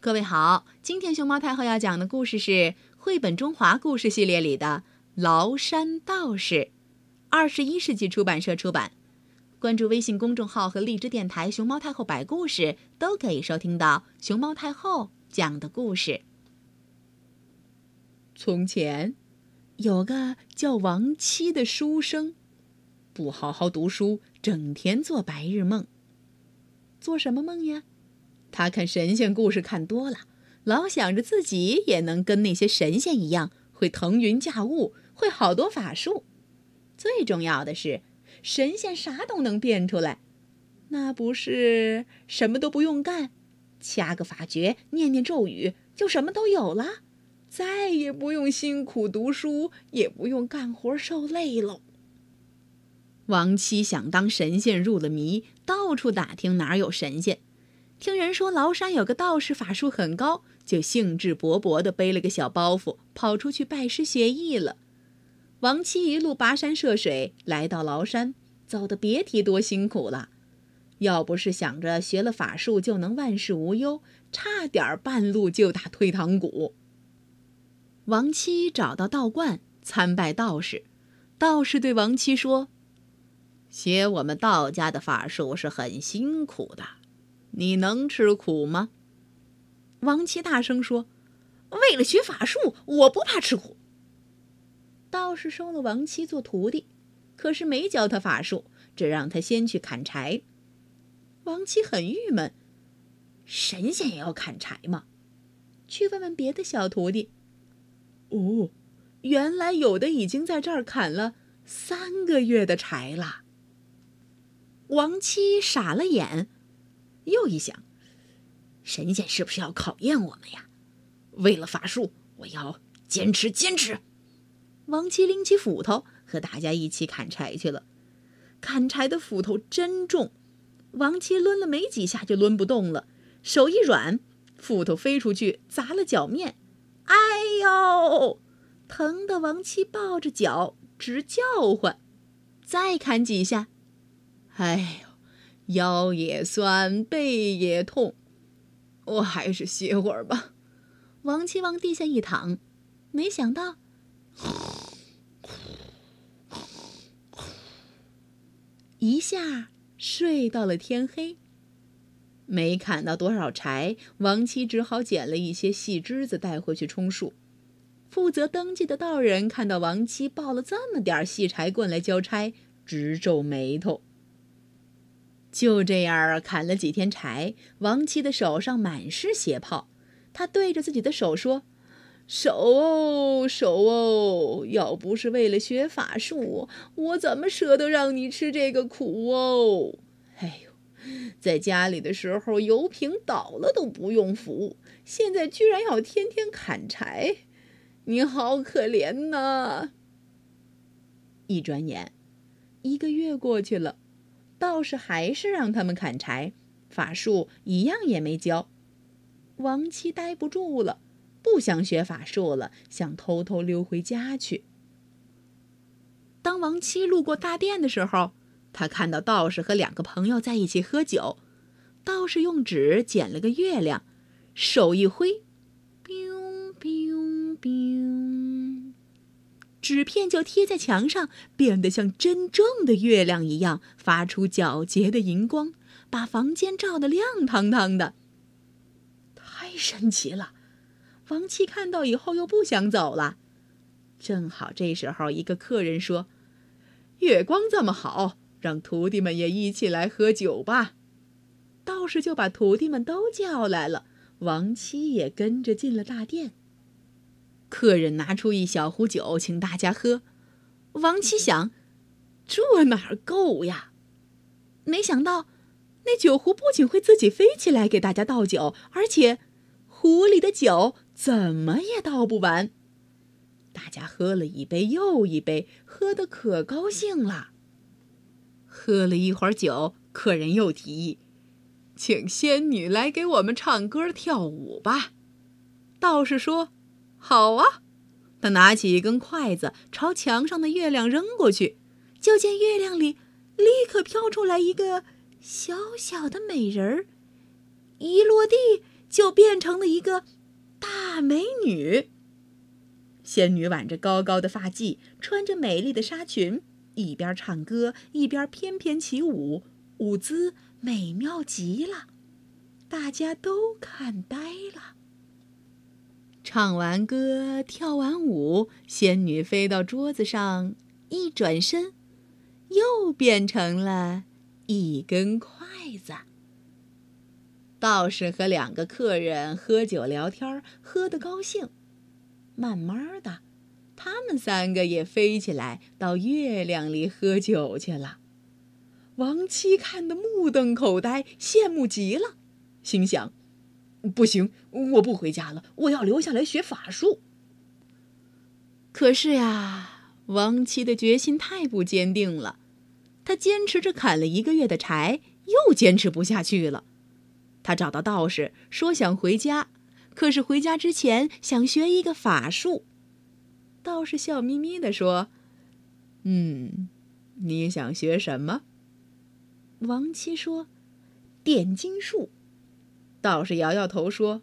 各位好，今天熊猫太后要讲的故事是绘本中华故事系列里的《崂山道士》，二十一世纪出版社出版。关注微信公众号和荔枝电台“熊猫太后摆故事”，都可以收听到熊猫太后讲的故事。从前，有个叫王七的书生，不好好读书，整天做白日梦。做什么梦呀？他看神仙故事看多了，老想着自己也能跟那些神仙一样，会腾云驾雾，会好多法术。最重要的是，神仙啥都能变出来，那不是什么都不用干，掐个法诀，念念咒语，就什么都有了，再也不用辛苦读书，也不用干活受累喽。王七想当神仙入了迷，到处打听哪儿有神仙。听人说崂山有个道士法术很高，就兴致勃勃地背了个小包袱，跑出去拜师学艺了。王七一路跋山涉水来到崂山，走得别提多辛苦了。要不是想着学了法术就能万事无忧，差点半路就打退堂鼓。王七找到道观参拜道士，道士对王七说：“学我们道家的法术是很辛苦的。”你能吃苦吗？王七大声说：“为了学法术，我不怕吃苦。”道士收了王七做徒弟，可是没教他法术，只让他先去砍柴。王七很郁闷：“神仙也要砍柴吗？”去问问别的小徒弟。哦，原来有的已经在这儿砍了三个月的柴了。王七傻了眼。又一想，神仙是不是要考验我们呀？为了法术，我要坚持坚持。王七拎起斧头，和大家一起砍柴去了。砍柴的斧头真重，王七抡了没几下就抡不动了，手一软，斧头飞出去砸了脚面。哎呦，疼得王七抱着脚直叫唤。再砍几下，哎呦！腰也酸，背也痛，我还是歇会儿吧。王七往地下一躺，没想到，一下睡到了天黑。没砍到多少柴，王七只好捡了一些细枝子带回去充数。负责登记的道人看到王七抱了这么点细柴棍来交差，直皱眉头。就这样砍了几天柴，王七的手上满是血泡。他对着自己的手说：“手哦，手哦，要不是为了学法术，我怎么舍得让你吃这个苦哦？哎呦，在家里的时候油瓶倒了都不用扶，现在居然要天天砍柴，你好可怜呐！”一转眼，一个月过去了。道士还是让他们砍柴，法术一样也没教。王七待不住了，不想学法术了，想偷偷溜回家去。当王七路过大殿的时候，他看到道士和两个朋友在一起喝酒。道士用纸剪了个月亮，手一挥纸片就贴在墙上，变得像真正的月亮一样，发出皎洁的银光，把房间照得亮堂堂的。太神奇了！王七看到以后又不想走了。正好这时候，一个客人说：“月光这么好，让徒弟们也一起来喝酒吧。”道士就把徒弟们都叫来了，王七也跟着进了大殿。客人拿出一小壶酒，请大家喝。王七想，这哪够呀？没想到，那酒壶不仅会自己飞起来给大家倒酒，而且壶里的酒怎么也倒不完。大家喝了一杯又一杯，喝得可高兴了。喝了一会儿酒，客人又提议，请仙女来给我们唱歌跳舞吧。道士说。好啊！他拿起一根筷子，朝墙上的月亮扔过去，就见月亮里立刻飘出来一个小小的美人儿。一落地就变成了一个大美女。仙女挽着高高的发髻，穿着美丽的纱裙，一边唱歌一边翩翩起舞，舞姿美妙极了，大家都看呆了。唱完歌，跳完舞，仙女飞到桌子上，一转身，又变成了一根筷子。道士和两个客人喝酒聊天，喝得高兴。慢慢的，他们三个也飞起来，到月亮里喝酒去了。王七看得目瞪口呆，羡慕极了，心想：“不行，我不回家了，我要留下来学法术。”可是呀，王七的决心太不坚定了，他坚持着砍了一个月的柴，又坚持不下去了。他找到道士，说想回家。可是回家之前想学一个法术，道士笑眯眯地说：“嗯，你想学什么？”王七说：“点金术。”道士摇摇头说：“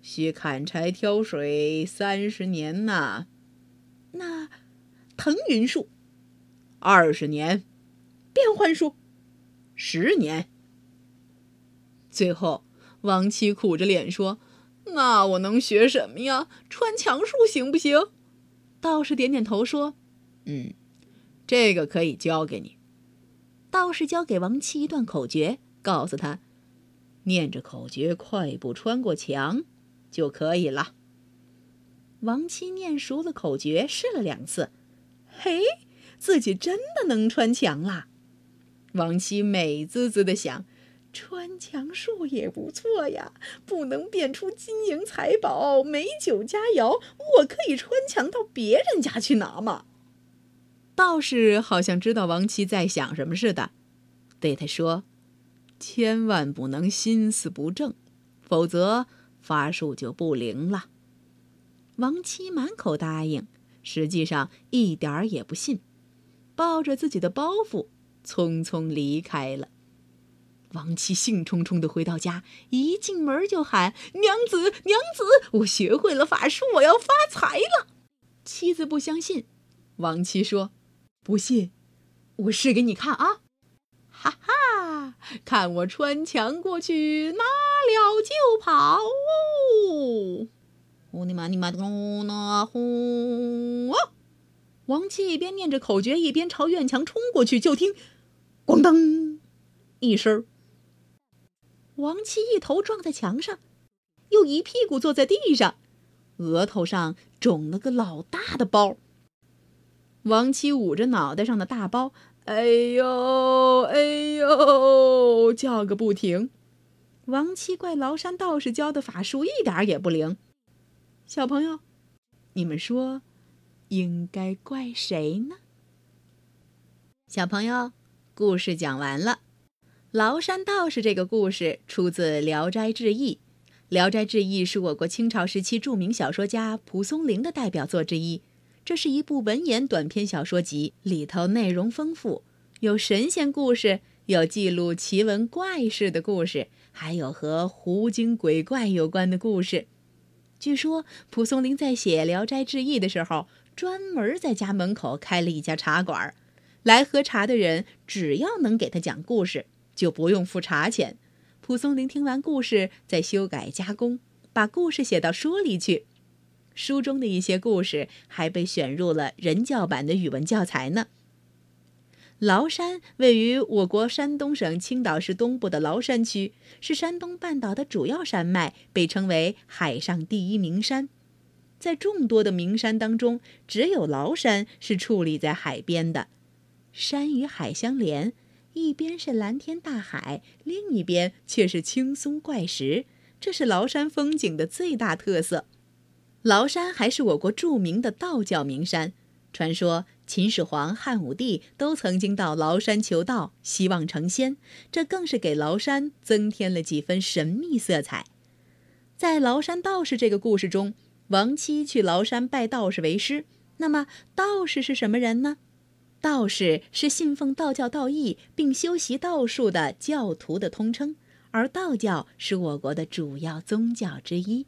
需砍柴挑水三十年呐。”那腾云术，二十年；变幻术，十年。最后，王七苦着脸说。那我能学什么呀？穿墙术行不行？道士点点头说：“嗯，这个可以教给你。”道士教给王七一段口诀，告诉他：“念着口诀，快步穿过墙，就可以了。”王七念熟了口诀，试了两次，嘿，自己真的能穿墙啦！王七美滋滋的想。穿墙术也不错呀，不能变出金银财宝、美酒佳肴，我可以穿墙到别人家去拿嘛。道士好像知道王七在想什么似的，对他说：“千万不能心思不正，否则法术就不灵了。”王七满口答应，实际上一点儿也不信，抱着自己的包袱，匆匆离开了。王七兴冲冲的回到家，一进门就喊：“娘子，娘子，我学会了法术，我要发财了！”妻子不相信，王七说：“不信，我试给你看啊！”哈哈，看我穿墙过去，拿了就跑！呼尼玛尼玛咚呐呼！王七一边念着口诀，一边朝院墙冲过去，就听“咣当”一声。王七一头撞在墙上，又一屁股坐在地上，额头上肿了个老大的包。王七捂着脑袋上的大包，哎呦哎呦，叫个不停。王七怪崂山道士教的法术一点也不灵。小朋友，你们说，应该怪谁呢？小朋友，故事讲完了。崂山道士这个故事出自《聊斋志异》，《聊斋志异》是我国清朝时期著名小说家蒲松龄的代表作之一。这是一部文言短篇小说集，里头内容丰富，有神仙故事，有记录奇闻怪事的故事，还有和狐精鬼怪有关的故事。据说蒲松龄在写《聊斋志异》的时候，专门在家门口开了一家茶馆，来喝茶的人只要能给他讲故事。就不用付茶钱。蒲松龄听完故事，再修改加工，把故事写到书里去。书中的一些故事还被选入了人教版的语文教材呢。崂山位于我国山东省青岛市东部的崂山区，是山东半岛的主要山脉，被称为海上第一名山。在众多的名山当中，只有崂山是矗立在海边的，山与海相连。一边是蓝天大海，另一边却是青松怪石，这是崂山风景的最大特色。崂山还是我国著名的道教名山，传说秦始皇、汉武帝都曾经到崂山求道，希望成仙，这更是给崂山增添了几分神秘色彩。在崂山道士这个故事中，王七去崂山拜道士为师，那么道士是什么人呢？道士是信奉道教道义并修习道术的教徒的通称，而道教是我国的主要宗教之一。